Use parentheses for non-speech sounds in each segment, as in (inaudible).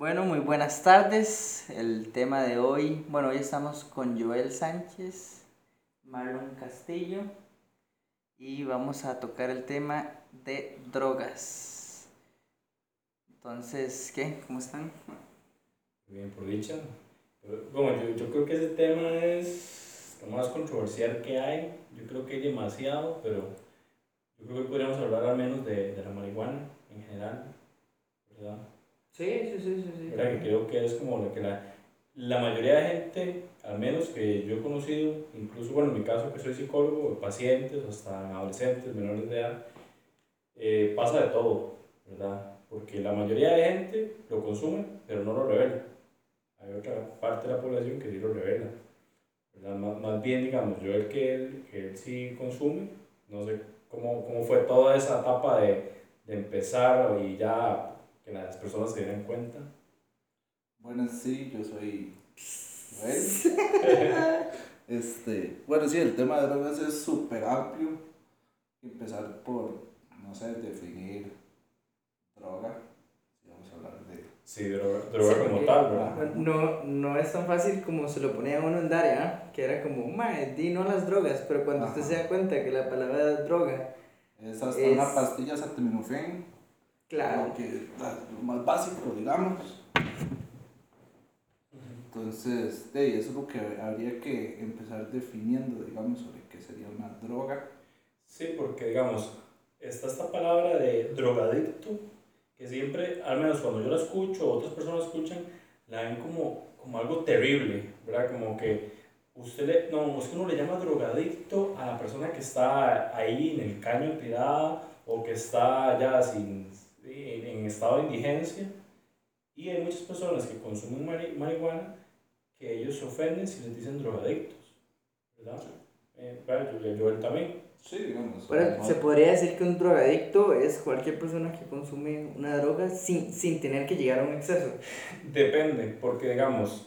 Bueno, muy buenas tardes. El tema de hoy, bueno, hoy estamos con Joel Sánchez, Marlon Castillo y vamos a tocar el tema de drogas. Entonces, ¿qué? ¿Cómo están? Bien, por dicha. Bueno, yo, yo creo que ese tema es lo más controversial que hay. Yo creo que hay demasiado, pero yo creo que podríamos hablar al menos de, de la marihuana en general, ¿verdad? Sí, sí, sí, sí. sí. Que creo que es como lo que la, la mayoría de gente, al menos que yo he conocido, incluso bueno, en mi caso que soy psicólogo, pacientes, hasta adolescentes, menores de edad, eh, pasa de todo, ¿verdad? Porque la mayoría de gente lo consume, pero no lo revela. Hay otra parte de la población que sí lo revela. Más, más bien, digamos, yo el que él, que él sí consume, no sé cómo, cómo fue toda esa etapa de, de empezar y ya que las personas se dieran cuenta. Buenas, sí, yo soy (laughs) este, bueno, sí, el tema de drogas es súper amplio. Empezar por, no sé, definir droga. Si vamos a hablar de. Sí, droga, droga Sí, como porque tal, ¿verdad? No, no es tan fácil como se lo ponía uno en Daria, que era como, mae, di no a las drogas, pero cuando usted se da cuenta que la palabra droga, Es hasta Es- una pastilla acetaminofén. Claro, Lo, que, lo más básico, digamos. Entonces, de, eso es lo que habría que empezar definiendo, digamos, sobre qué sería una droga. Sí, porque digamos, está esta palabra de drogadicto, que siempre, al menos cuando yo la escucho o otras personas escuchan, la ven como, como algo terrible, ¿verdad? Como que usted le, no, es que uno le llama drogadicto a la persona que está ahí en el caño tirada o que está ya sin, en, en estado de indigencia. Y hay muchas personas que consumen mari- marihuana que ellos se ofenden si les dicen drogadictos, ¿verdad? Eh, claro, yo, yo él también. Sí, digamos. Pero no- se podría decir que un drogadicto es cualquier persona que consume una droga sin, sin tener que llegar a un exceso. Depende, porque digamos,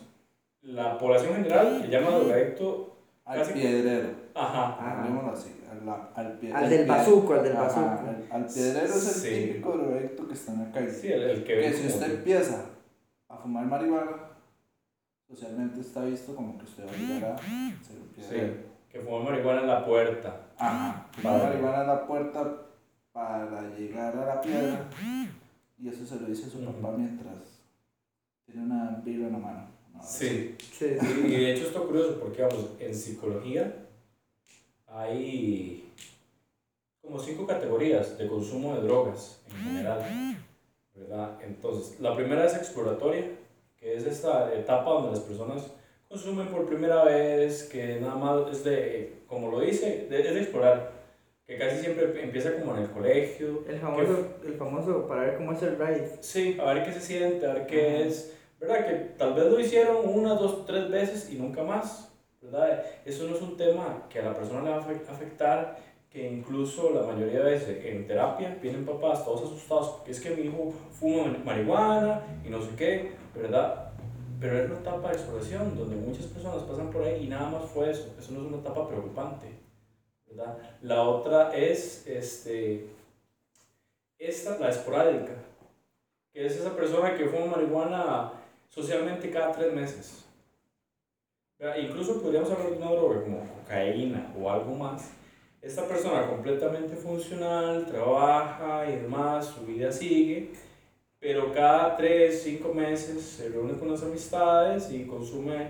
la población general le llama drogadicto, al casi- piedrero. ajá, Hablemoslo así, la- al, pie- Al al del bazuco, al del bazuco. al, al piedrero es el Sí. típico drogadicto que está en la calle. sí, el, el que que si usted empieza a fumar marihuana, socialmente está visto como que usted va a llegar a ser un piedrero. que fuma marihuana en la puerta. Ajá, fumar Vale. marihuana en la puerta para llegar a la piedra. Y eso se lo dice a su papá mientras tiene una birra en la mano. No, Sí, Sí, sí. y de hecho esto es curioso porque, vamos, en psicología hay como cinco categorías de consumo de drogas en general, ¿verdad? Entonces, la primera es exploratoria, que es esta etapa donde las personas consumen por primera vez, que nada más es de, como lo dice, de, es de explorar, que casi siempre empieza como en el colegio, El famoso, el famoso para ver cómo es el ride. Sí, a ver qué se siente, a ver qué Ajá. es, ¿verdad? Que tal vez lo hicieron una, dos, tres veces y nunca más, ¿verdad? Eso no es un tema que a la persona le va a afe- afectar, que incluso la mayoría de veces en terapia vienen papás todos asustados porque es que mi hijo fuma marihuana y no sé qué, ¿verdad? Pero es una etapa de exploración donde muchas personas pasan por ahí y nada más fue eso, eso no es una etapa preocupante, ¿verdad? La otra es, este, esta, la esporádica, que es esa persona que fuma marihuana socialmente cada tres meses. Incluso podríamos hablar de una droga como cocaína o algo más. Esta persona completamente funcional, trabaja y demás, su vida sigue, pero cada tres, cinco meses se reúne con las amistades y consume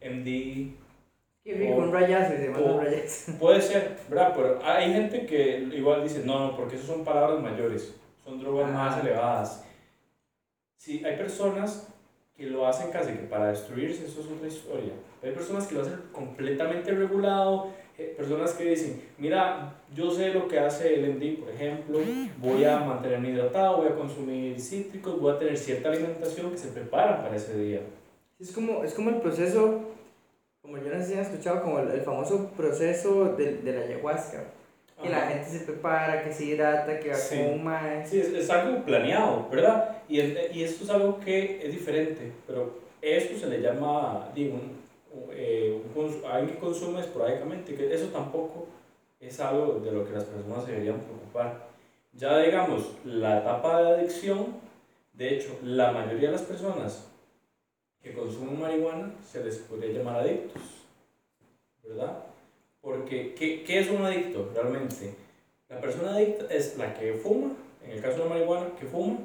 MD, Qué rico, O- un rayazo y se manda un rayazo. Puede ser, ¿verdad? Pero hay gente que igual dice, no, no, porque eso son palabras mayores, son drogas más Ah. elevadas. Sí, hay personas que lo hacen casi que para destruirse, eso es otra historia. Hay personas que lo hacen completamente regulado, eh, personas que dicen, mira, yo sé lo que hace el MD, por ejemplo, voy a mantenerme hidratado, voy a consumir cítricos, voy a tener cierta alimentación que se prepara para ese día. Es como, es como el proceso, como yo no sé si han escuchado, como el, el famoso proceso de, de la ayahuasca. Que la Ajá. gente se prepara, que se hidrata, que va Sí. con un mae. Sí, es, es algo planeado, ¿verdad? Y, es- y esto es algo que es diferente, pero esto se le llama, digo, un, eh, un alguien que consume esporádicamente, que eso tampoco es algo de lo que las personas se deberían preocupar. Ya digamos, la etapa de adicción De hecho, la mayoría de las personas que consumen marihuana se les podría llamar adictos, ¿verdad? Porque, ¿qué, qué es un adicto realmente? La persona adicta es la que fuma, en el caso de la marihuana, que fuma,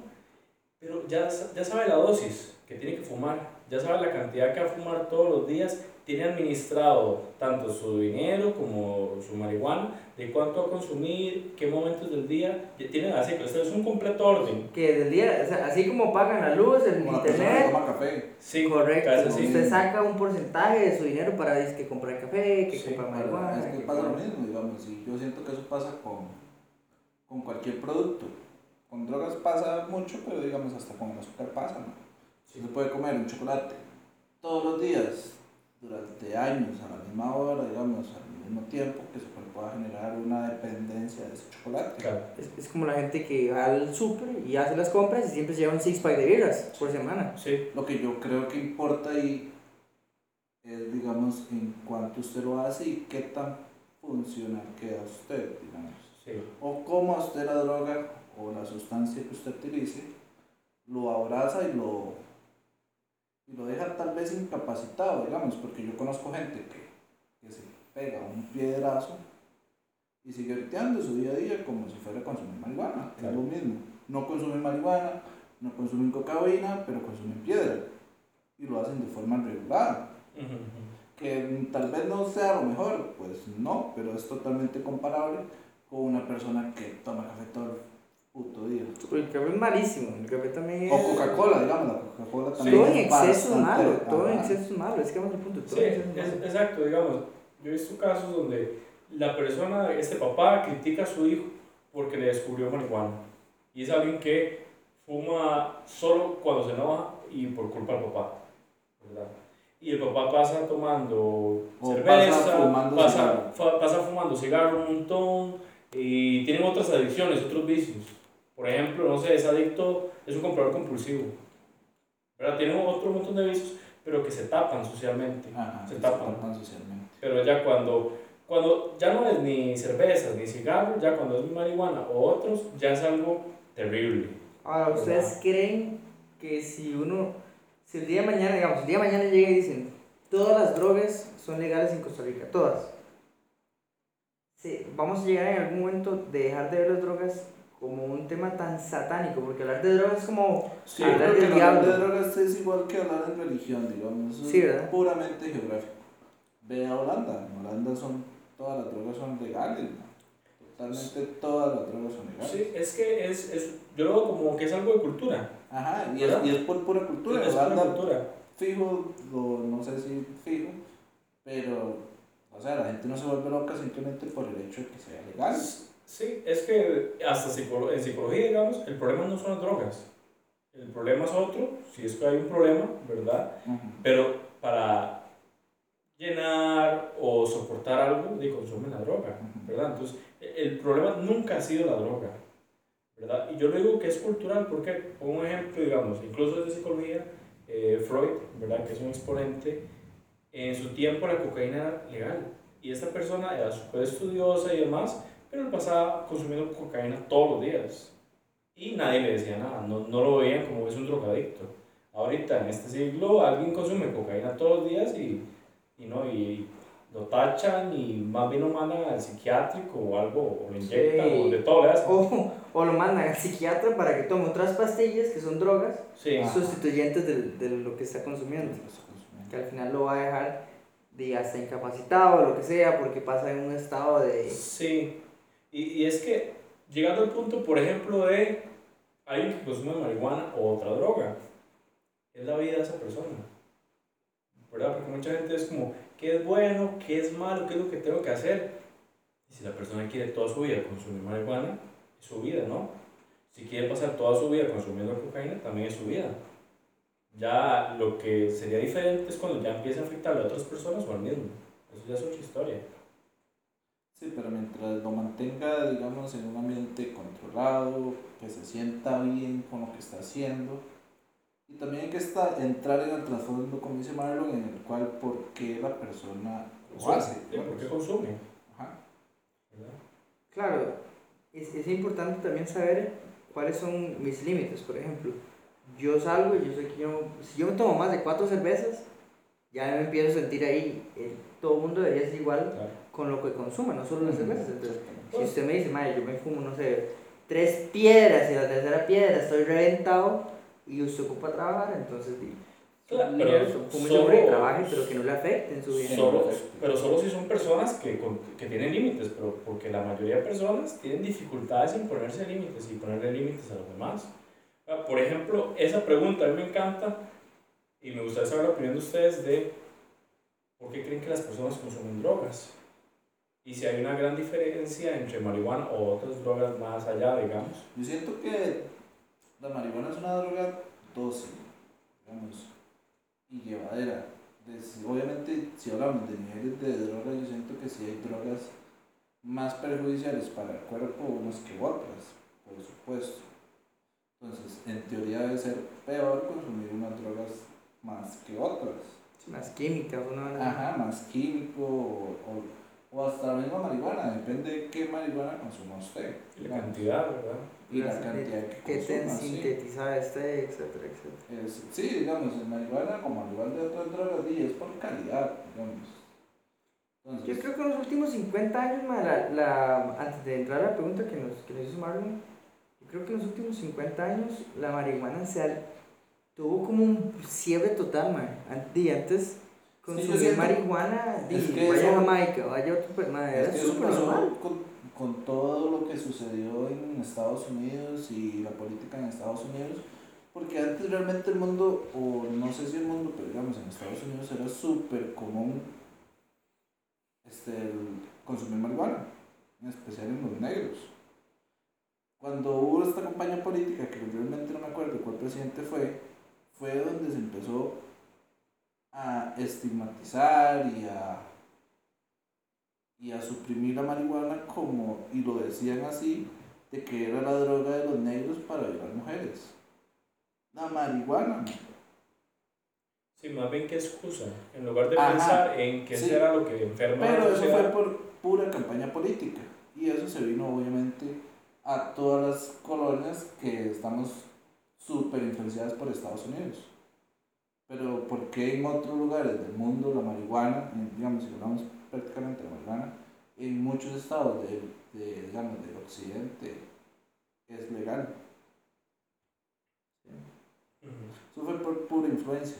pero ya, ya sabe la dosis que tiene que fumar, ya sabe la cantidad que va a fumar todos los días, tiene administrado tanto su dinero como su marihuana, de cuánto va a consumir, qué momentos del día, tiene así, esto es un completo orden. Que del día, o sea, así como pagan la luz, el Como que internet, toma café. Sí, correcto, casi así. usted saca un porcentaje de su dinero para dice, que comprar café, que Sí, comprar marihuana. es que que pasa lo mismo, digamos, y yo siento que eso pasa con, con cualquier producto. Con drogas pasa mucho, pero digamos hasta con el azúcar pasa, ¿no? Sí. Se puede comer un chocolate todos los días, durante años, a la misma hora, digamos, al mismo tiempo, que se pueda generar una dependencia de ese chocolate. Claro. Es, es como la gente que va al súper y hace las compras y siempre se lleva un six pack de birras por semana. Sí, Lo que yo creo que importa ahí es, digamos, en cuánto usted lo hace y qué tan funcional queda usted, digamos. sí. O cómo a usted la droga o la sustancia que usted utilice lo abraza y lo, y lo deja tal vez incapacitado, digamos, porque yo conozco gente que, que se pega un piedrazo y sigue orteando su día a día como si fuera a consumir marihuana, que Claro. es lo mismo. No consumen marihuana, no consumen cocaína, pero consumen piedra y lo hacen de forma regular. Que tal vez no sea lo mejor, pues no, pero es totalmente comparable con una persona que toma café todo el puto día. El café es malísimo, el café también es... O Coca-Cola, digamos, la Coca-Cola Sí. también. Todo en es exceso es malo, todo en exceso es malo, es que vamos al punto, todo Sí, en exceso es malo. exacto, digamos. Yo he visto casos donde la persona, este papá, critica a su hijo porque le descubrió marihuana. Y es alguien que fuma solo cuando se enoja y por culpa del papá. ¿verdad? Y el papá pasa tomando O cerveza, pasa fumando pasa, cigarro. fa- pasa fumando cigarro un montón y tienen otras adicciones, otros vicios. Por ejemplo, no sé, es adicto, es un comprador compulsivo. ¿verdad? Tiene otro montón de vicios, pero que se tapan socialmente. Ajá, Se que tapan. socialmente. Pero ya cuando, cuando ya no es ni cervezas ni cigarros, ya cuando es marihuana o otros, ya es algo terrible. Ahora, ¿ustedes ¿Verdad? creen que si uno, si el día de mañana, digamos, el día de mañana llega y dicen, todas las drogas son legales en Costa Rica, todas? Sí, vamos a llegar en algún momento de dejar de ver las drogas como un tema tan satánico, porque hablar de drogas es como Sí, hablar del que hablar de diablo. drogas es igual que hablar de religión, digamos. Eso Sí, es ¿verdad? puramente geográfico. Ve a Holanda. En Holanda son, todas las drogas son legales. ¿no? Totalmente todas las drogas son legales. Sí, es que es, es, yo lo veo como que es algo de cultura. Ajá, y es, y es por pura cultura. es En una Holanda cultura. fijo, o no sé si fijo, pero, o sea, la gente no se vuelve loca simplemente por el hecho de que sea legal. Sí, es que hasta psicolo- en psicología, digamos, el problema no son las drogas. El problema es otro, si es que hay un problema, ¿verdad? Ujú. Pero para llenar o soportar algo, de consumen la droga, ¿verdad? Entonces, el problema nunca ha sido la droga, ¿verdad? Y yo le digo que es cultural, porque, pongo un ejemplo, digamos, incluso desde psicología, eh, Freud, ¿verdad? Que es un exponente, en su tiempo la cocaína era legal. Y esta persona era súper estudiosa y demás, pero él pasaba consumiendo cocaína todos los días. Y nadie le decía nada, no, no lo veían como es un drogadicto. Ahorita, en este siglo, alguien consume cocaína todos los días y, y no, y lo tachan y más bien lo mandan al psiquiátrico o algo, o lo inyectan, Sí. o de todo. O, o lo mandan al psiquiatra para que tome otras pastillas que son drogas Sí, sustituyentes de, de lo que está consumiendo. Que al final lo va a dejar de hasta incapacitado o lo que sea porque pasa en un estado de... sí. Y, y es que, llegando al punto, por ejemplo, de alguien que consume marihuana o otra droga, es la vida de esa persona. ¿Verdad? Porque mucha gente es como, ¿qué es bueno? ¿Qué es malo? ¿Qué es lo que tengo que hacer? Y si la persona quiere toda su vida consumir marihuana, es su vida, ¿no? Si quiere pasar toda su vida consumiendo cocaína, también es su vida. Ya lo que sería diferente es cuando ya empieza a afectar a otras personas o al mismo. Eso ya es otra historia. Sí, pero mientras lo mantenga, digamos, en un ambiente controlado, que se sienta bien con lo que está haciendo. Y también hay que estar, entrar en el trasfondo, como dice Marlon, en el cual por qué la persona lo hace. Sí, ¿Por qué consume? Ajá. ¿verdad? Claro, es, es importante también saber cuáles son mis límites, por ejemplo. yo salgo y yo sé que yo, si yo me tomo más de cuatro cervezas, ya me empiezo a sentir ahí. eh, todo el mundo debería ser igual Claro. Con lo que consuma, no solo las cervezas. Entonces, si Pues- usted me dice, madre, yo me fumo, no sé, tres piedras y la tercera piedra estoy reventado y usted ocupa trabajar, entonces, di, Claro, pero fume solo- sobre trabaje, pero que no le afecte en su vida. Solo, pero solo si son personas que, con- que tienen límites, pero porque la mayoría de personas tienen dificultades en ponerse límites y ponerle límites a los demás. Ah, Por ejemplo, esa pregunta a mí me encanta y me gustaría saber la opinión de ustedes de por qué creen que las personas consumen drogas y si hay una gran diferencia entre marihuana o otras drogas más allá, digamos. Yo siento que la marihuana es una droga dócil, digamos, y llevadera. Des- obviamente, si hablamos de niveles de droga, yo siento que sí hay drogas más perjudiciales para el cuerpo unas que otras, por supuesto. Entonces, en teoría debe ser peor consumir unas drogas más que otras. Más químicas, una Ajá, más químico o, o- o hasta la misma marihuana, depende de qué marihuana consuma usted. Y la digamos. cantidad, ¿verdad? Y la cantidad que que consuma, sí. sintetizada esté, etcétera, etcétera. Es- sí, digamos, en marihuana, como al igual de otras drogas, sí, es por calidad, digamos. Entonces, Yo creo que en los últimos 50 años, ma, la, la- antes de entrar a la pregunta que nos, que nos hizo Marlon, yo creo que en los últimos 50 años la marihuana se ha- tuvo como un cierre total, man. An- di, antes consumir marihuana, es que vaya a eso- Jamaica, vaya a otro país, ma, es que eso pasó normal. con, con todo lo que sucedió en Estados Unidos y la política en Estados Unidos, porque antes realmente el mundo, o no sé si el mundo, pero digamos en Estados Unidos era súper común este, consumir marihuana, en especial en los negros. Cuando hubo esta campaña política, que realmente no me acuerdo cuál presidente fue, fue donde se empezó a estigmatizar y a, y a suprimir la marihuana como, y lo decían así, de que era la droga de los negros para violar mujeres. La marihuana. Sí, más bien que excusa, en lugar de Ajá, pensar en que sí. eso era lo que enferma Pero eso fue por pura campaña política. Y eso se vino obviamente a todas las colonias que estamos súper influenciadas por Estados Unidos. Pero ¿por qué en otros lugares del mundo la marihuana, en- digamos, si hablamos prácticamente de marihuana, en muchos estados del, de, digamos, del occidente es legal? Ujú. Eso fue por pura influencia,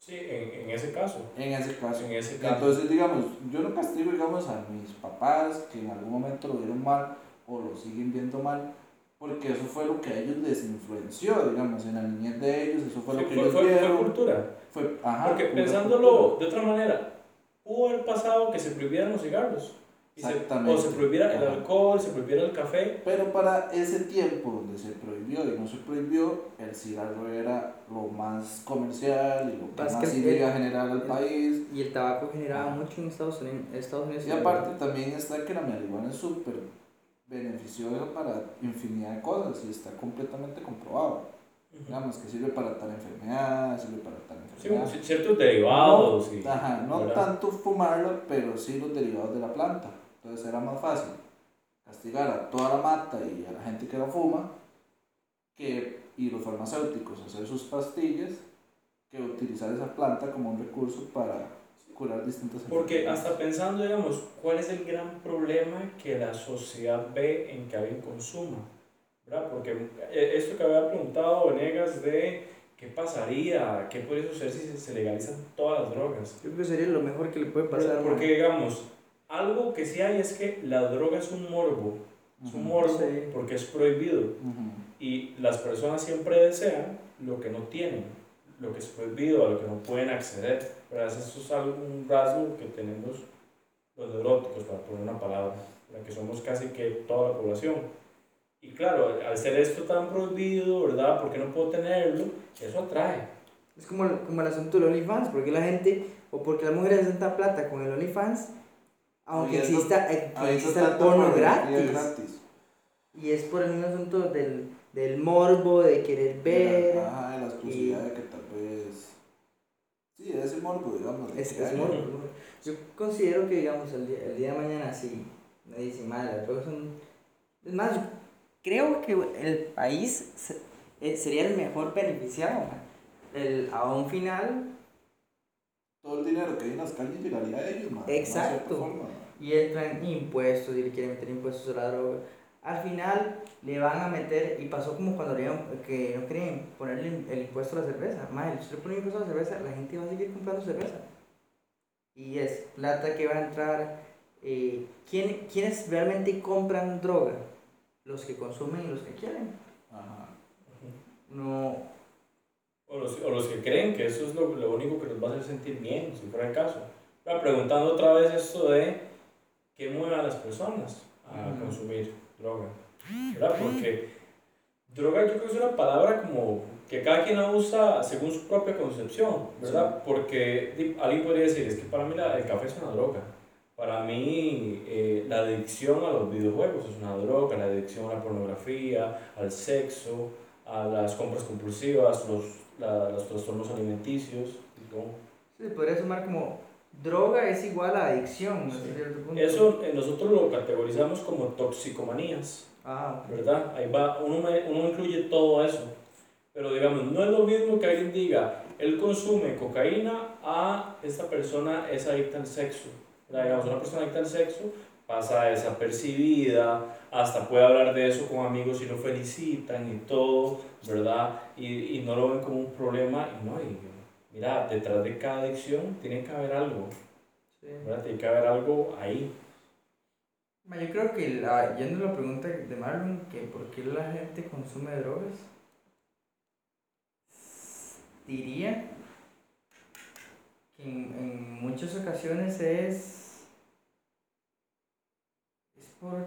Sí, en, en ese caso. en ese caso. En ese caso. Entonces, digamos, yo no castigo, digamos, a mis papás que en algún momento lo vieron mal o lo siguen viendo mal, porque eso fue lo que a ellos les influenció, digamos, en la niñez de ellos, eso fue Sí, lo que fue, ellos fue- fue vieron. cultura. Fue, ajá, Porque pensándolo cultura. de otra manera, pudo haber pasado que se prohibieran los cigarros. y se- Exactamente. o se prohibiera el alcohol, se prohibiera el café. Pero para ese tiempo donde se prohibió y no se prohibió, el cigarro era lo más comercial y lo que Más el- iba a generar al el- país. Y el tabaco generaba Ajá. mucho en Estados Unidos. Estados Unidos Y aparte también está que la marihuana es súper beneficiosa para infinidad de cosas y está completamente comprobado. Digamos que sirve para tal enfermedad, sirve para tal Sí, enfermedad. c- ciertos derivados. y- Ajá, no ¿verdad? tanto fumarlo, pero sí los derivados de la planta. Entonces era más fácil castigar a toda la mata y a la gente que la fuma que, y los farmacéuticos hacer sus pastillas que utilizar esa planta como un recurso para curar distintas Porque hasta pensando, digamos, ¿cuál es el gran problema que la sociedad ve en que alguien consuma? ¿Verdad? Porque eh, esto que había preguntado Venegas de qué pasaría, qué podría suceder si se- legalizan todas las drogas. Yo creo que sería lo mejor que le puede pasar. Porque, ma. digamos, algo que sí hay es que la droga es un morbo. Es un morbo Sí. porque es prohibido. ujú. Y las personas siempre desean lo que no tienen, lo que es prohibido, a lo que no pueden acceder. ¿Verdad? Eso es un rasgo que tenemos los neuróticos, para poner una palabra, ¿verdad? que somos casi que toda la población. Y claro, al ser esto tan prohibido, ¿verdad? ¿Por qué no puedo tenerlo? Eso atrae. Es como, el- como el asunto del OnlyFans, porque la gente, o porque las mujeres hacen tanta plata con el OnlyFans, aunque exista, eh, exista el porno gratis. gratis. Y es por el mismo asunto del, del morbo, de querer ver. De la, ajá, de la exclusividad de que tal. Sí, ese morbo, digamos. Es, es morbo. Yo considero que, digamos, el día, el día de mañana, si me dicen, madre, las drogas son. Es más, creo que el país se- eh, sería el mejor beneficiado. El, a un final, Todo el dinero que hay en las calles llegaría a ellos, ma, de una Exacto. ma. y entran impuestos y le quieren meter impuestos a la droga. Al final le van a meter, y pasó como cuando le que no querían ponerle el, el impuesto a la cerveza. Más, si usted le pone impuesto a la cerveza, la gente va a seguir comprando cerveza. Y es plata que va a entrar. Eh, ¿quién, ¿Quiénes realmente compran droga? Los que consumen y los que quieren. Ajá. No, O los, o los que creen que eso es lo, lo único que nos va a hacer sentir bien, si fuera el caso. Ahora, preguntando otra vez esto de qué mueve a las personas a consumir droga. ¿Verdad? Porque droga yo creo que es una palabra como que cada quien la usa según su propia concepción, ¿verdad? Porque alguien podría decir, es que para mí la- el café es una droga. Para mí eh, la adicción a los videojuegos es una droga, la adicción a la pornografía, al sexo, a las compras compulsivas, los, la- los trastornos alimenticios. ¿no? se podría sumar como droga es igual a adicción. Sí. Punto. Eso eh, nosotros lo categorizamos como toxicomanías. Ah, ok. ¿verdad? Ahí va, uno, uno incluye todo eso. Pero digamos, no es lo mismo que alguien diga, él consume cocaína a esta persona es adicta al sexo. ¿verdad? Digamos, una persona adicta al sexo pasa desapercibida, hasta puede hablar de eso con amigos y lo felicitan y todo, ¿verdad? Y, y no lo ven como un problema. Y no, y mira, detrás de cada adicción tiene que haber algo, Sí. ¿verdad? Tiene que haber algo ahí. Ma, Yo creo que, la, yendo a la pregunta de Marlon, que por qué la gente consume drogas, diría que en, en muchas ocasiones es, es por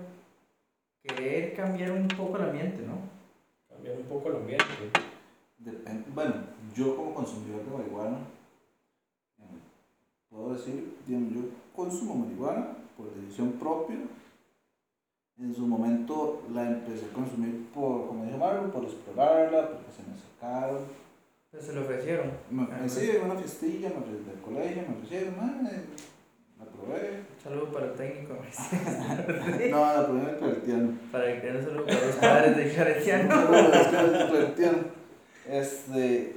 querer cambiar un poco el ambiente, ¿no? Cambiar un poco el ambiente. Bueno, yo como consumidor de marihuana, eh, puedo decir, digamos, yo consumo marihuana por decisión propia. En su momento la empecé a consumir por, como dijo Marlon, por explorarla, porque se me sacaron. Entonces se lo ofrecieron. Me Ah, ofrecí en una fiestilla, me ofrecí del colegio, me ofrecieron, "Ah, eh, la probé. Saludo para el técnico. (laughs) No, la probé en el claretiano. para el que no saludo para los padres de Claretiano. Saludos, el claretiano. Este,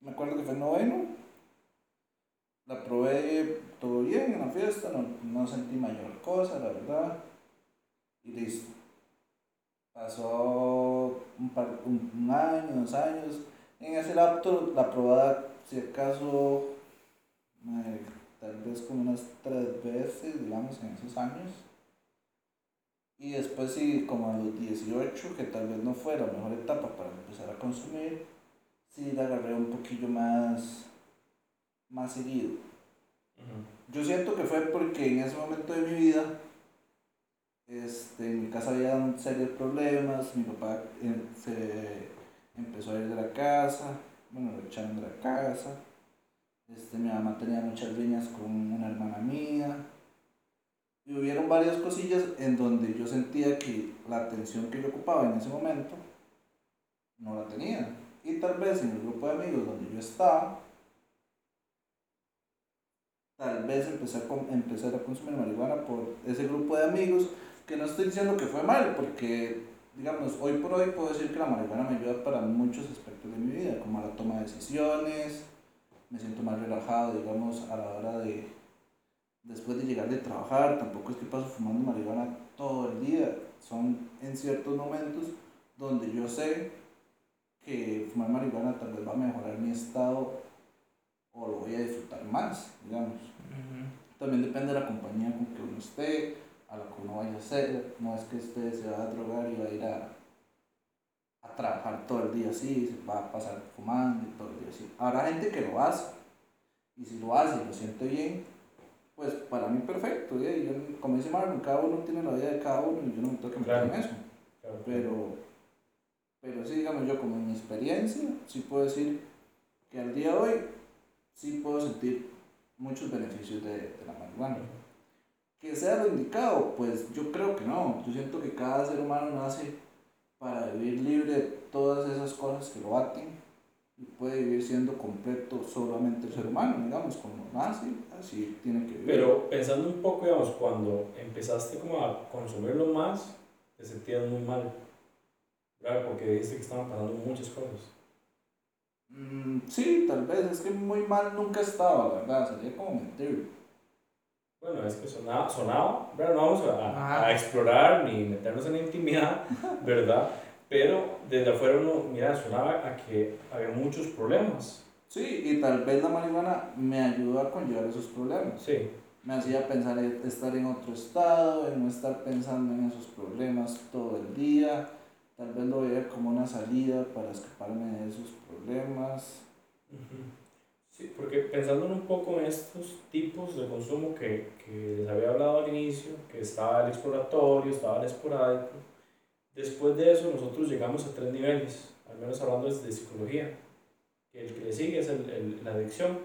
me acuerdo que fue en noveno. La probé todo bien en la fiesta, no, no sentí mayor cosa, la verdad. Y listo. Pasó un, par- un, año, dos años. En ese lapso, la probada, si acaso, tal vez como unas tres veces, digamos, en esos años. Y después sí, como a los 18, que tal vez no fue la mejor etapa para empezar a consumir, sí la agarré un poquillo más, más seguido. Yo siento que fue porque en ese momento de mi vida, este, en mi casa había serios problemas, mi papá eh, se empezó a ir de la casa, bueno, lo echaron de la casa, este, mi mamá tenía muchas riñas con una hermana mía, y hubieron varias cosillas en donde yo sentía que la atención que yo ocupaba en ese momento no la tenía. Y tal vez en el grupo de amigos donde yo estaba, tal vez empecé a, empecé a consumir marihuana por ese grupo de amigos, que no estoy diciendo que fue mal, porque, digamos, hoy por hoy puedo decir que la marihuana me ayuda para muchos aspectos de mi vida, como la toma de decisiones, me siento más relajado, digamos, a la hora de, después de llegar de trabajar, tampoco es que paso fumando marihuana todo el día, son en ciertos momentos donde yo sé que fumar marihuana tal vez va a mejorar mi estado o lo voy a disfrutar más, digamos. También depende de la compañía con que uno esté, a la que uno vaya a hacer. No es que usted se va a drogar y va a ir a, a trabajar todo el día así, se va a pasar fumando y todo el día así. Habrá gente que lo hace. Y si lo hace y lo siente bien, pues para mí perfecto. Y yo, como dice Marlon, cada uno tiene la vida de cada uno y yo no me tengo que meter Claro. en eso. Claro. Pero, pero sí, digamos, yo como en mi experiencia, sí puedo decir que al día de hoy sí puedo sentir muchos beneficios de, de la marihuana. Que sea lo indicado, pues yo creo que no. Yo siento que cada ser humano nace para vivir libre de todas esas cosas que lo aten y puede vivir siendo completo solamente el ser humano, digamos, como nace, así tiene que vivir. Pero pensando un poco, digamos, cuando empezaste como a consumirlo más, te sentías muy mal. ¿Verdad? Porque dijiste que estaban pasando muchas cosas. Mm, sí, tal vez, es que muy mal nunca estaba, la verdad, sería como mentir. Bueno, es que sonaba, sonaba ¿verdad? No vamos a, explorar ni meternos en la intimidad, (laughs) ¿verdad? Pero desde afuera uno, mira, sonaba a que había muchos problemas. Sí, y tal vez la marihuana me ayudó a conllevar esos problemas. Sí, Me hacía pensar en estar en otro estado, en no estar pensando en esos problemas todo el día. Tal vez lo veía como una salida para escaparme de esos problemas. Sí, porque pensando un poco en estos tipos de consumo que, que les había hablado al inicio, que estaba el exploratorio, estaba el esporádico, después de eso nosotros llegamos a tres niveles, al menos hablando desde psicología. El que le sigue es el, el- la adicción,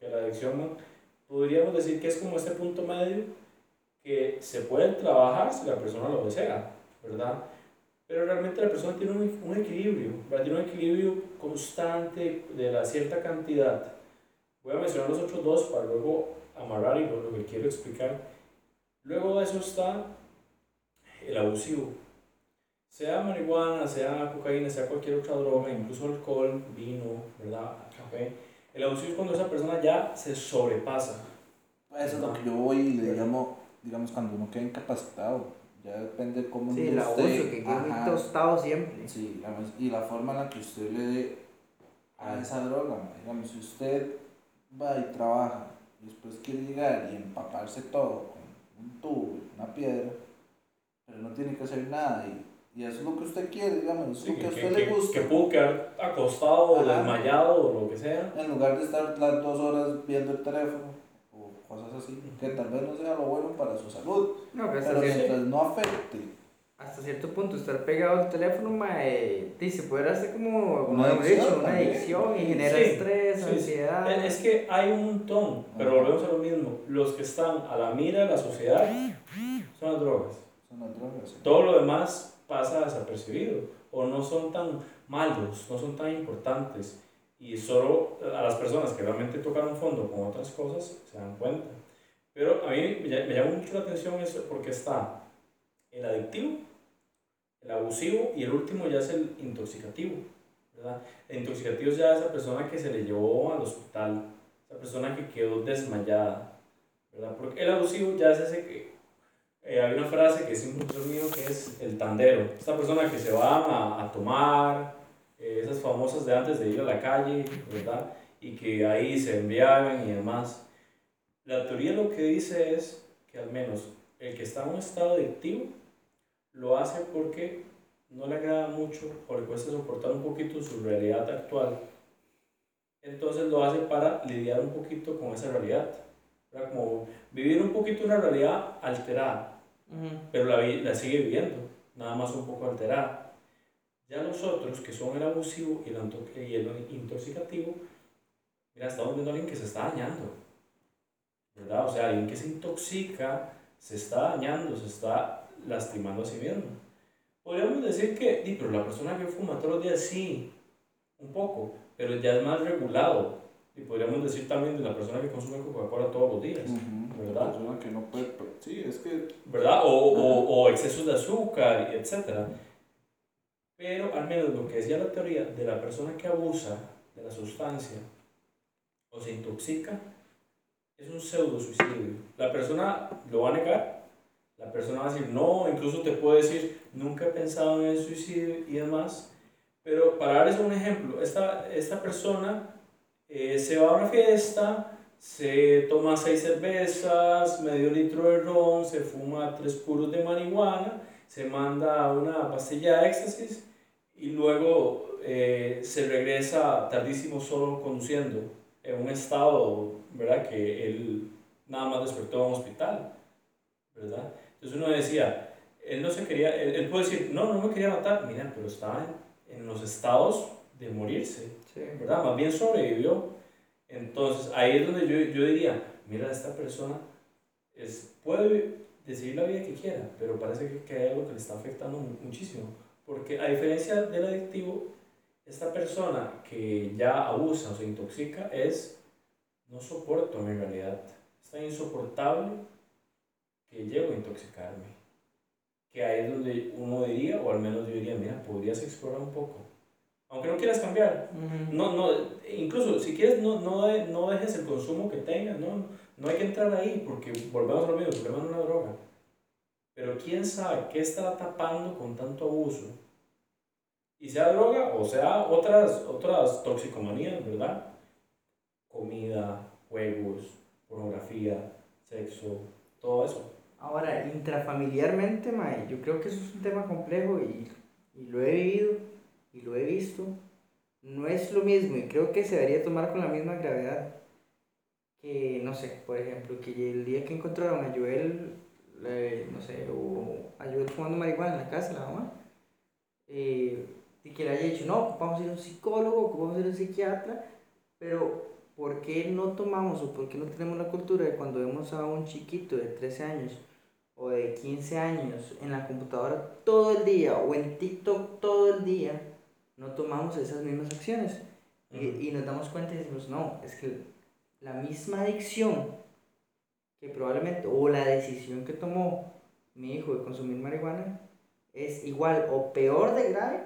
que la adicción podríamos decir que es como este punto medio que se puede trabajar si la persona lo desea, ¿verdad? Pero realmente la persona tiene un, un equilibrio, ¿verdad? Tiene un equilibrio constante de la cierta cantidad. Voy a mencionar los otros dos para luego amarrar y lo, lo que quiero explicar. Luego de eso está el abusivo. Sea marihuana, sea cocaína, sea cualquier otra droga, incluso alcohol, vino, ¿verdad? Café. El abusivo es cuando esa persona ya se sobrepasa. Eso es lo que yo voy y le llamo, digamos, cuando uno queda incapacitado. Ya depende de cómo Sí, el usted- abuso, que quede muy Ajá. tostado siempre. Sí, digamos, y la forma en la que usted le dé a esa droga, digamos, si usted va y trabaja y después quiere llegar y empaparse todo con un tubo y una piedra, pero no tiene que hacer nada y, y eso es lo que usted quiere, digamos, Sí, es lo que a usted que- le gusta. que pudo quedar acostado o Ajá. desmayado o lo que sea. En lugar de estar las dos horas viendo el teléfono cosas así, que tal vez no sea lo bueno para su salud, No, pero mientras no afecte hasta cierto punto estar pegado al teléfono, mae, dice, puede hacer como, como Una adicción dicho, una adicción y genera Sí, estrés, sí, ansiedad. Es es que hay un montón, pero Ajá. volvemos a lo mismo. Los que están a la mira de la sociedad son las drogas. son las drogas. sí. Todo lo demás pasa desapercibido o no son tan malos, no son tan importantes. Y solo a las personas que realmente tocan un fondo con otras cosas se dan cuenta. Pero a mí me ll- me llama mucho la atención eso porque está el adictivo, el abusivo y el último ya es el intoxicativo. ¿verdad? El intoxicativo es ya esa persona que se le llevó al hospital, esa persona que quedó desmayada. ¿verdad? Porque el abusivo ya es ese que eh, hay una frase que es un mío que es el tandero. Esta persona que se va a, a tomar, eh, esas famosas de antes de ir a la calle, ¿verdad? Y que ahí se embriagan y demás. La teoría lo que dice es que al menos el que está en un estado adictivo lo hace porque no le agrada mucho o le cuesta soportar un poquito su realidad actual. Entonces lo hace para lidiar un poquito con esa realidad. ¿verdad? Como vivir un poquito una realidad alterada pero la, la sigue viviendo, nada más un poco alterada. Ya los otros, que son el abusivo y el, y el intoxicativo, mira, estamos viendo a alguien que se está dañando, ¿verdad? O sea, alguien que se intoxica, se está dañando, se está lastimando a sí mismo. Podríamos decir que, di, pero la persona que fuma todos los días, sí, un poco, pero ya es más regulado. Y podríamos decir también de la persona que consume Coca-Cola todos los días. Ujú, ¿Verdad? persona que no puede, sí, es que ¿verdad? O, o, o excesos de azúcar, etc. Pero al menos lo que decía la teoría de la persona que abusa de la sustancia o se intoxica es un pseudo suicidio. La persona lo va a negar, la persona va a decir no, incluso te puede decir nunca he pensado en el suicidio y demás. Pero para darles un ejemplo, esta, esta persona eh, se va a una fiesta, se toma seis cervezas, medio litro de ron, se fuma tres puros de marihuana, se manda una pastilla de éxtasis y luego eh, se regresa tardísimo solo conduciendo en un estado, ¿verdad? Que él nada más despertó en un hospital, ¿verdad? Entonces uno decía, él no se quería, él, él puede decir, no, no me quería matar, mira, pero estaba en, en los estados de morirse, Sí. ¿verdad? Más bien sobrevivió. Entonces, ahí es donde yo, yo diría, mira, esta persona es, puede decidir la vida que quiera, pero parece que, que hay algo que le está afectando mu- muchísimo. Porque a diferencia del adictivo, esta persona que ya abusa o se intoxica es, no soporto mi realidad. Es tan insoportable que llego a intoxicarme. que ahí es donde uno diría, o al menos yo diría, mira, podrías explorar un poco. Aunque no quieras cambiar. No, no, incluso si quieres, no, no, no dejes el consumo que tengas, no, no hay que entrar ahí, porque volvemos a lo mismo, el problema es una droga. Pero quién sabe qué está tapando con tanto abuso. Y sea droga o sea otras, otras toxicomanías, ¿verdad? Comida, juegos, pornografía, sexo, todo eso. Ahora, intrafamiliarmente, Mae, yo creo que eso es un tema complejo y, y lo he vivido y lo he visto. No es lo mismo y creo que se debería tomar con la misma gravedad que, no sé, por ejemplo, que el día que encontraron a Joel, no sé, o a Joel fumando marihuana en la casa, la mamá, eh, y que le haya dicho, no, vamos a ir a un psicólogo, vamos a ir a un psiquiatra, pero ¿por qué no tomamos o por qué no tenemos la cultura de cuando vemos a un chiquito de 13 años o de 15 años en la computadora todo el día o en TikTok todo el día, no tomamos esas mismas acciones? y, y, nos damos cuenta y decimos, no, es que la misma adicción que probablemente, o la decisión que tomó mi hijo de consumir marihuana, es igual o peor de grave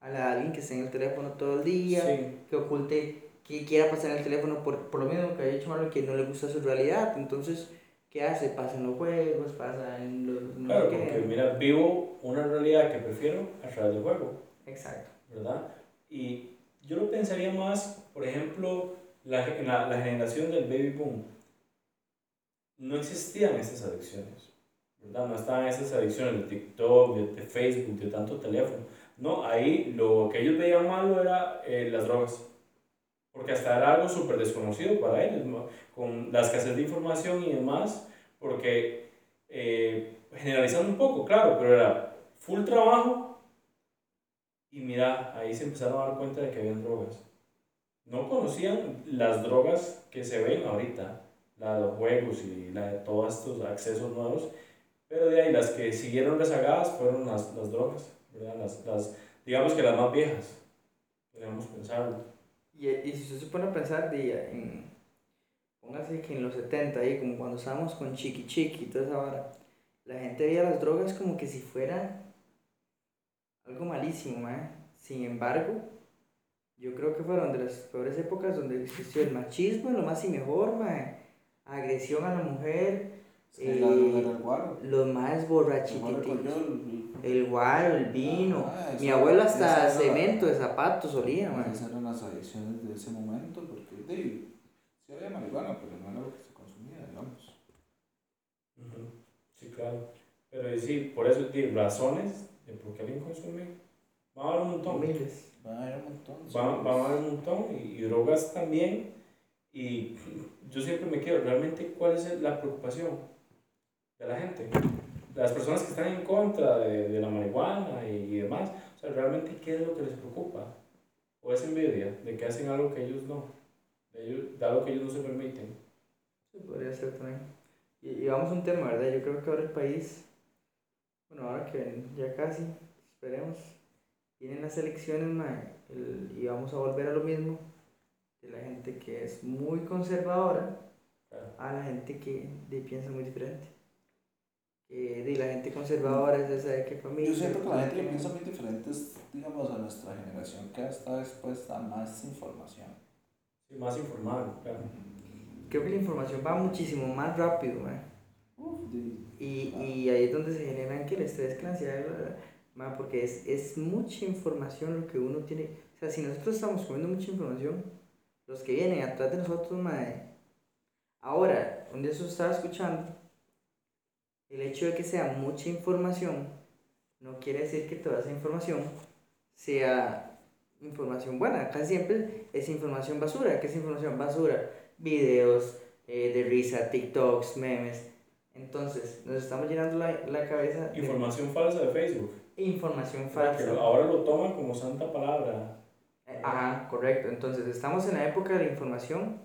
a la de alguien que esté en el teléfono todo el día, que oculte, que quiera pasar el teléfono por, por lo mismo que ha dicho Marlon, que no le gusta su realidad. Entonces, ¿qué hace? Pasa en los juegos, pasa en los... claro, porque mira, vivo una realidad que prefiero a través del juego. Exacto. ¿Verdad? Y yo lo pensaría más, por ejemplo, la, la, la generación del baby boom. No existían esas adicciones. ¿verdad? No estaban esas adicciones de TikTok, de, de Facebook, de tanto teléfono no, ahí lo que ellos veían malo era eh, las drogas. Porque hasta era algo súper desconocido para ellos, con la escasez de información y demás, porque eh, generalizando un poco, claro, pero era full trabajo y mira, ahí se empezaron a dar cuenta de que habían drogas. No conocían las drogas que se ven ahorita, la de los juegos y la de todos estos accesos nuevos, pero de ahí las que siguieron rezagadas fueron las, las drogas. Las, las, digamos que las más viejas, podríamos pensarlo. Y, y si usted se pone a pensar, de, en, póngase que en los 70, ahí, como cuando estábamos con Chiqui Chiqui y toda esa vara, la gente veía las drogas como que si fuera algo malísimo, ¿eh? Sin embargo, yo creo que fueron de las peores épocas donde existió el machismo, lo más y mejor, agresión a la mujer, eh, los más borrachitos. El guaro, el vino. Ah, Mi abuelo hasta cemento de zapatos olía, Esas eran las adicciones de ese momento, porque sí, sí había marihuana, pero no era lo que se consumía, digamos. Sí, claro. Pero sí, por eso, tiene razones de por qué alguien consume, va a haber un montón. Miles. Va a haber un montón. Va, a haber un montón, y, drogas también. Y yo siempre me quedo, realmente, ¿cuál es la preocupación de la gente? las personas que están en contra de, de la marihuana y, demás, o sea, realmente qué es lo que les preocupa. O es envidia de que hacen algo que ellos no, de, ellos, de algo que ellos no se permiten. Sí, podría ser también. Y, vamos a un tema, ¿verdad? Yo creo que ahora el país, bueno, ahora que ya casi, esperemos, vienen las elecciones, y vamos a volver a lo mismo, de la gente que es muy conservadora a la gente que piensa muy diferente eh, de la gente conservadora, es esa de qué familia. Yo siento que la gente que piensa muy diferente es, digamos, a nuestra generación que está expuesta a más información. Sí, más informada, claro. Creo que la información va muchísimo más rápido, y, y ahí es donde se generan que el estrés, que la ansiedad, porque es, es mucha información lo que uno tiene. O sea, si nosotros estamos comiendo mucha información, los que vienen atrás de nosotros, madre. Ahora, un día eso estaba escuchando el hecho de que sea mucha información no quiere decir que toda esa información sea información buena. Casi siempre es información basura. ¿Qué es información basura? Videos eh, de risa, TikToks, memes. Entonces, nos estamos llenando la, la cabeza. Información falsa de Facebook. Información falsa. ahora lo toman como santa palabra. Eh, ajá, correcto. Entonces, estamos en la época de la información.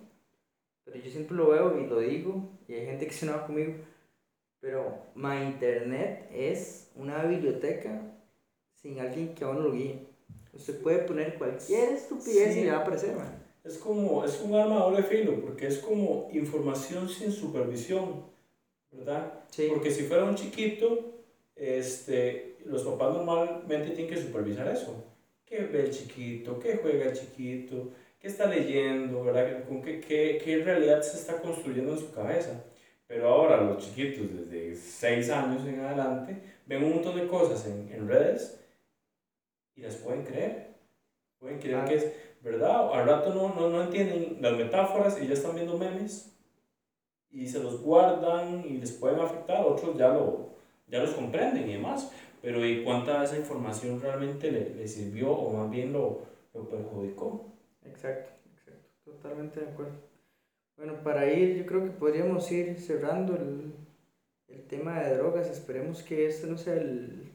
Pero yo siempre lo veo y lo digo. Y hay gente que se enoja conmigo pero My Internet es una biblioteca sin alguien que a uno lo guíe. Usted puede poner cualquier estupidez y le va a aparecer, man. Es como, es un arma de doble filo, porque es como información sin supervisión, ¿verdad? Sí. Porque si fuera un chiquito este, los papás normalmente tienen que supervisar eso. ¿Qué ve el chiquito? ¿Qué juega el chiquito? ¿Qué está leyendo? ¿verdad? ¿Con qué, qué, qué realidad se está construyendo en su cabeza? Pero ahora los chiquitos desde 6 años en adelante ven un montón de cosas en, en redes y las pueden creer. Pueden creer que es verdad. Al rato no, no, no entienden las metáforas y ya están viendo memes y se los guardan y les pueden afectar. Otros ya, lo, ya los comprenden y demás. Pero ¿y cuánta de esa información realmente le, le sirvió o más bien lo, lo perjudicó? Exacto, exacto. Totalmente de acuerdo. Bueno, para ir, yo creo que podríamos ir cerrando el, el tema de drogas. Esperemos que este no sea el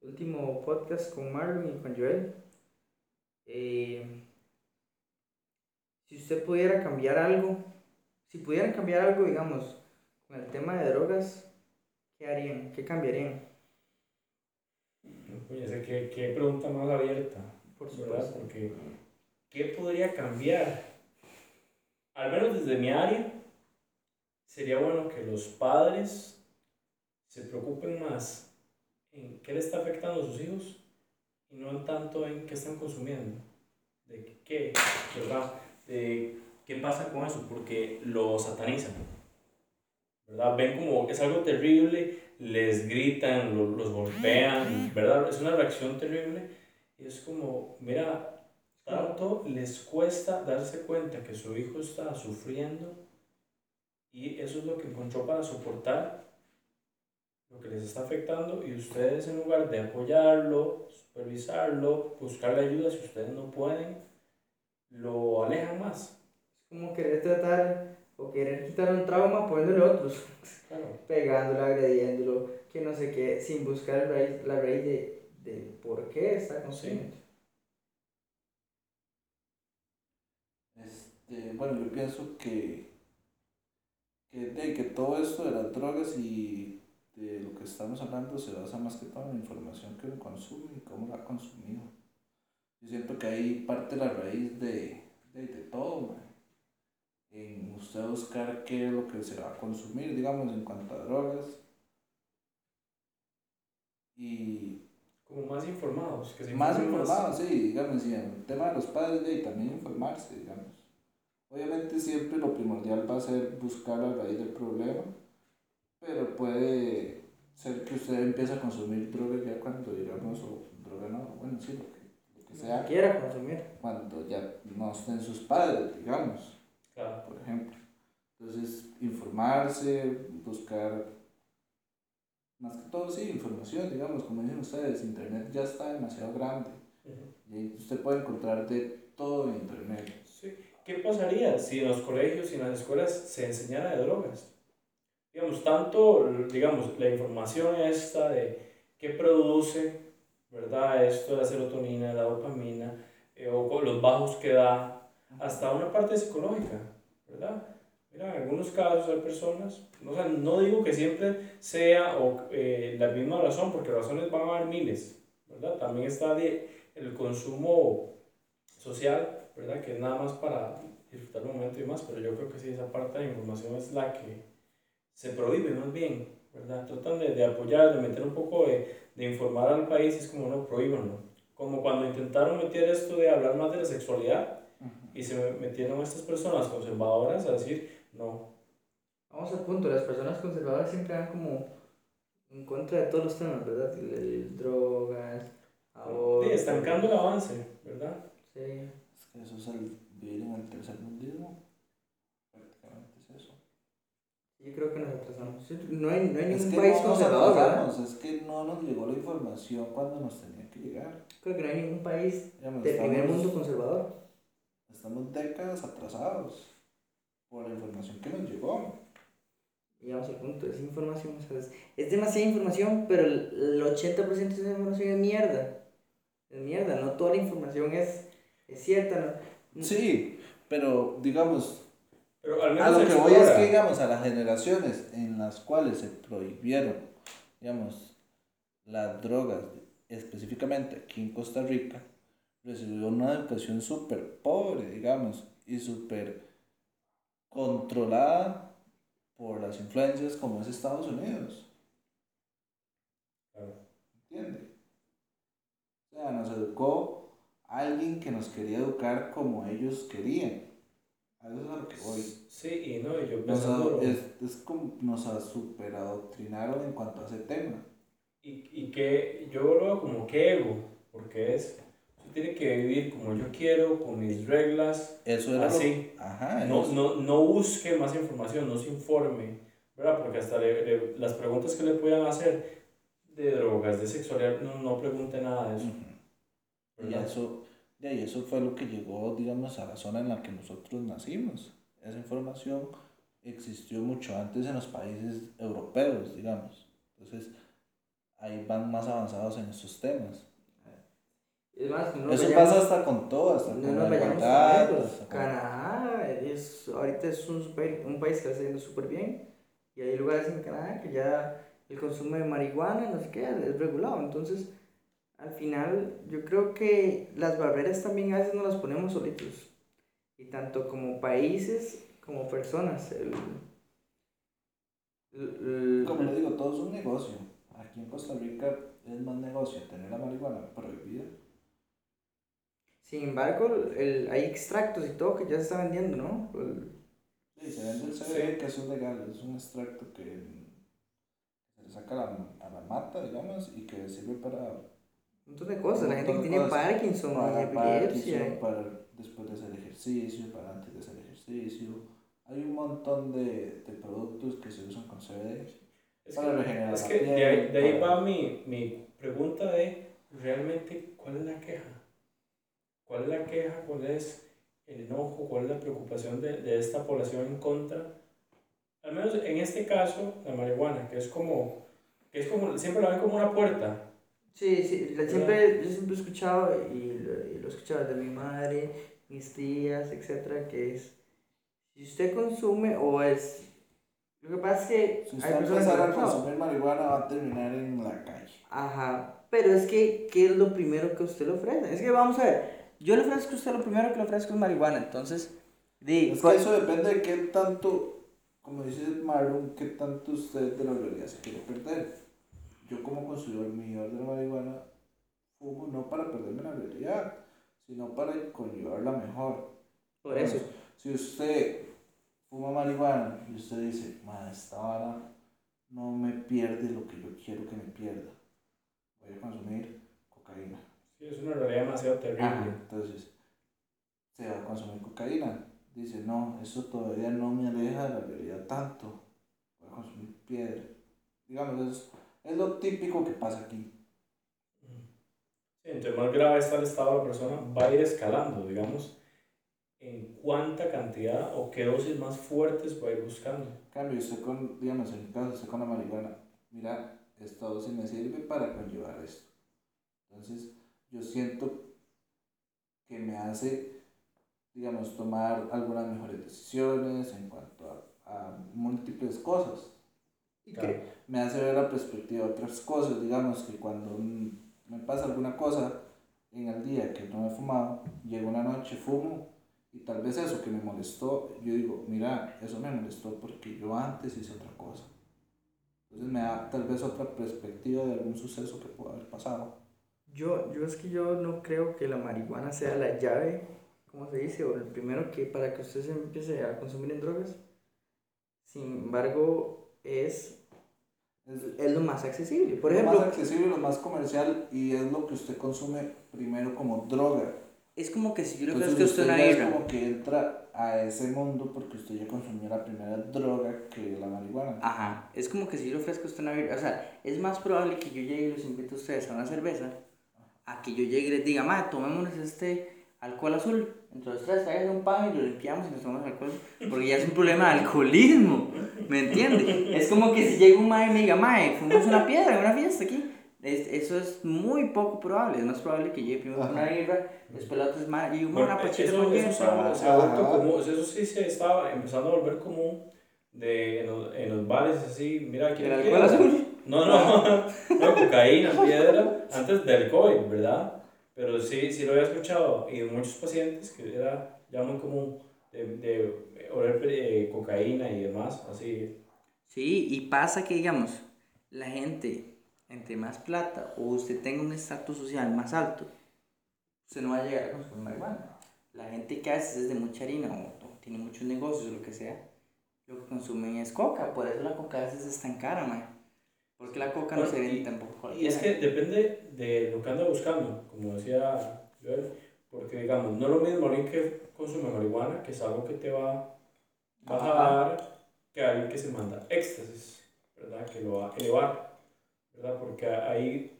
último podcast con Marlon y con Joel. Eh, si usted pudiera cambiar algo, si pudieran cambiar algo, digamos, con el tema de drogas, ¿qué harían? ¿Qué cambiarían? Oye, ¿qué, qué pregunta más abierta, Por ¿verdad? supuesto. Porque, ¿qué podría cambiar? Al menos desde mi área, sería bueno que los padres se preocupen más en qué le está afectando a sus hijos y no tanto en qué están consumiendo. De qué, ¿verdad? De qué pasa con eso, porque lo satanizan. ¿Verdad? Ven como es algo terrible, les gritan, lo- los golpean, ¿verdad? Es una reacción terrible y es como, mira, tanto les cuesta darse cuenta que su hijo está sufriendo y eso es lo que encontró para soportar lo que les está afectando y ustedes en lugar de apoyarlo, supervisarlo, buscarle ayuda si ustedes no pueden, lo alejan más. Es como querer tratar o querer quitar un trauma poniéndole otros, (laughs) Claro. pegándolo, agrediéndolo, que no sé qué, sin buscar el raíz- la raíz de, de por qué está consumiendo. Este, bueno, yo pienso que, que, de, que todo esto de las drogas y de lo que estamos hablando se basa más que todo en la información que uno consume y cómo la ha consumido. Yo siento que ahí parte la raíz de, de, de todo, mae. En usted buscar qué es lo que se va a consumir, digamos, en cuanto a drogas. Y Como más informados. Que se más informados, sí, digamos, y en el tema de los padres, de ahí también informarse, digamos. Obviamente siempre lo primordial va a ser buscar la raíz del problema, pero puede ser que usted empiece a consumir droga ya cuando, digamos, o droga no, bueno, sí, lo que, lo que sea, quiera consumir. cuando ya no estén sus padres, digamos, Claro. por ejemplo. Entonces, informarse, buscar, más que todo, sí, información, digamos, como dicen ustedes, Internet ya está demasiado grande. Ujú. Y ahí usted puede encontrar de todo en internet. Sí. ¿Qué pasaría si en los colegios y en las escuelas se enseñara de drogas? Digamos, tanto, digamos, la información esta de qué produce, ¿verdad? Esto de la serotonina, la dopamina, eh, o los bajos que da, hasta una parte psicológica, ¿verdad? Mira, en algunos casos hay personas, o sea, no digo que siempre sea o, eh, la misma razón, porque razones van a haber miles, ¿verdad? También está de- el consumo social, ¿verdad? Que es nada más para disfrutar el momento y más, pero yo creo que sí, esa parte de información es la que se prohíbe más bien, ¿verdad? Tratan de, de apoyar, de meter un poco de, de informar al país, es como no, prohíbanlo. Como cuando intentaron meter esto de hablar más de la sexualidad y se metieron estas personas conservadoras a decir, no, Vamos al punto, las personas conservadoras siempre van como en contra de todos los temas, ¿verdad? El- el- drogas, aborto. sí, estancando el avance, ¿verdad? Sí. Es que eso es el vivir en el tercer mundismo. Prácticamente es eso. Yo creo que nos atrasamos. No hay, no hay Es ningún que país no conservador, ¿verdad? es que no nos llegó la información cuando nos tenía que llegar. Creo que no hay ningún país del primer mundo conservador. Estamos décadas atrasados por la información que nos llegó. Y vamos al punto, es información, o sea, es, es demasiada información, pero el, el 80% de esa información es mierda. Es mierda, no toda la información es, es cierta. ¿no? Sí, pero digamos, Pero al a menos lo que voy es que digamos a las generaciones en las cuales se prohibieron, digamos, las drogas, específicamente aquí en Costa Rica, recibió una educación súper pobre, digamos, y súper controlada por las influencias como es Estados Unidos. ¿entiende? O sea, nos educó alguien que nos quería educar como ellos querían. A eso es a lo que voy. Sí, y no, yo Nos, pensando... a- es, es como nos a- superadoctrinaron en cuanto a ese tema. Y, y que yo lo veo como que ego, porque es, tiene que vivir como yo quiero, con mis reglas, Eso era lo- así. Ajá. No, eso- no, no busque más información, no se informe, ¿verdad? Porque hasta le- le- las preguntas que le puedan hacer de drogas, de sexualidad, no, no pregunte nada de eso. Ujú. Y ¿verdad? eso, ya, y eso fue lo que llegó, digamos, a la zona en la que nosotros nacimos. Esa información existió mucho antes en los países europeos, digamos. Entonces, ahí van más avanzados en estos temas. Es más, no nos Eso vayamos- pasa hasta con todo, hasta no con nos vayamos con- Canadá es, ahorita es un, super- un país que está haciendo súper bien. Y hay lugares en Canadá que ya el consumo de marihuana, no sé qué, es regulado. Entonces, al final, yo creo que las barreras también a veces nos las ponemos solitos. Y tanto como países como personas. El, el- el- Como le digo, todo es un negocio. Aquí en Costa Rica es más negocio tener la marihuana prohibida. Sin embargo, el, hay extractos y todo que ya se está vendiendo, ¿no? El- Sí, se vende el CBD, que es legal, es un extracto que se le saca a la, a la mata, digamos, y que sirve para un montón de cosas. La gente que tiene. Parkinson, para epilepsia. Parkinson, para después de hacer ejercicio, para antes de hacer ejercicio. Hay un montón de, de productos que se usan con CBD. Es Para que, regenerar es la que piel, de ahí, de ahí para- va mi, mi pregunta de realmente cuál es la queja. ¿Cuál es la queja? ¿Cuál es el enojo? ¿Cuál es la preocupación de, de esta población en contra? Al menos en este caso, la marihuana, que es como, que es como, siempre la ven como una puerta. Sí, sí, la- siempre, yo siempre he escuchado, y lo, y lo he escuchado de mi madre, mis tías, etcétera, que es, si usted consume o es, lo que pasa es que Si hay usted personas empezara a consumir marihuana, va a terminar en la calle. Ajá, pero es que, ¿qué es lo primero que usted le ofrece? Es que vamos a ver, yo le ofrezco a usted lo primero que le ofrezco es marihuana, entonces, di, Es que ¿cuál- eso depende de qué tanto, como dice Marlon, qué tanto usted de la realidad se quiere perder. Yo como consumidor de la marihuana fumo no para perderme la realidad, sino para conllevarla mejor. por eso, Si usted fuma marihuana y usted dice, "Ma, esta vara no me pierde lo que yo quiero que me pierda, voy a consumir cocaína. Sí, es una realidad demasiado terrible. Ajá. Entonces, se va a consumir cocaína. Dice, no, eso todavía no me aleja de la realidad tanto. Voy a consumir piedra. Digamos, es, es lo típico que pasa aquí. Sí, entre más grave está el estado de la persona, va a ir escalando, digamos, en cuánta cantidad o qué dosis más fuertes va a ir buscando. Cambio, usted con, digamos, en mi caso, usted con la marihuana, mira, esta dosis me sirve para conllevar esto. Entonces, yo siento que me hace, digamos, tomar algunas mejores decisiones en cuanto a, a múltiples cosas. ¿y Claro. me hace ver la perspectiva de otras cosas, digamos que cuando me pasa alguna cosa en el día que no he fumado, llego una noche, fumo y tal vez eso que me molestó, yo digo, mira, eso me molestó porque yo antes hice otra cosa. Entonces me da tal vez otra perspectiva de algún suceso que pudo haber pasado. Yo, yo es que yo no creo que la marihuana sea la llave, ¿cómo se dice? O el primero que para que usted se empiece a consumir en drogas. Sin embargo, es, Es es lo más accesible. Por lo ejemplo, más accesible, lo más comercial y es lo que usted consume primero como droga. es como que si yo le Entonces ofrezco a usted usted una es como que entra a ese mundo porque usted ya consumió la primera droga que la marihuana. Ajá, es como que si yo le ofrezco a usted una birra. O sea, es más probable que yo llegue y los invite a ustedes a una cerveza a que yo llegue y les diga, ma, tomémonos este alcohol azul. Entre los tres traigan un pan y lo limpiamos y nos tomamos alcohol. Porque ya es un problema de alcoholismo. ¿Me entiende? Es como que si llega un mae y me diga, mae, fumamos una piedra en una fiesta aquí. Es- eso es muy poco probable. Es más probable que llegue primero una birra, después la otra es mae y una Bueno, pachita eso, con eso se, ha- se ha vuelto Ajá. común, eso sí se estaba empezando a volver común de, en, los, en los bares así, mira, ¿El ¿quién alcohol azul? No, no, (laughs) no, cocaína, piedra, antes del COVID, ¿verdad? Pero sí, sí lo había escuchado y de muchos pacientes que era ya muy común de, de oler eh, cocaína y demás, así. Sí, y pasa que, digamos, la gente entre más plata o usted tenga un estatus social más alto, usted no va a llegar a consumir marihuana. La gente que hace es de mucha harina o, o tiene muchos negocios o lo que sea, lo que consumen es coca, por eso la coca a veces es tan cara, man. Porque la coca no Bueno, se vende tampoco. Y es que depende de lo que anda buscando, como decía Joel, porque digamos, no es lo mismo alguien que consume marihuana, que es algo que te va a bajar, que alguien que se manda éxtasis, ¿verdad? Que lo va a elevar, ¿verdad? Porque ahí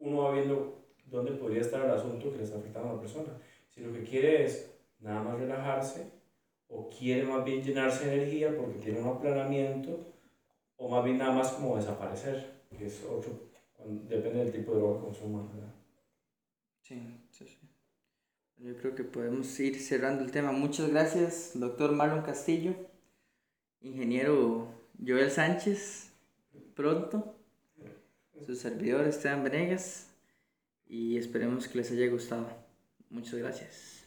uno va viendo dónde podría estar el asunto que le está afectando a la persona. Si lo que quiere es nada más relajarse, o quiere más bien llenarse de energía porque tiene un aplanamiento, o más bien nada más como desaparecer, que es otro, depende del tipo de droga que consuman. Sí, sí, sí. Yo creo que podemos ir cerrando el tema. Muchas gracias, doctor Marlon Castillo, ingeniero Joel Sánchez, pronto, su servidor Esteban Venegas, y esperemos que les haya gustado. Muchas gracias.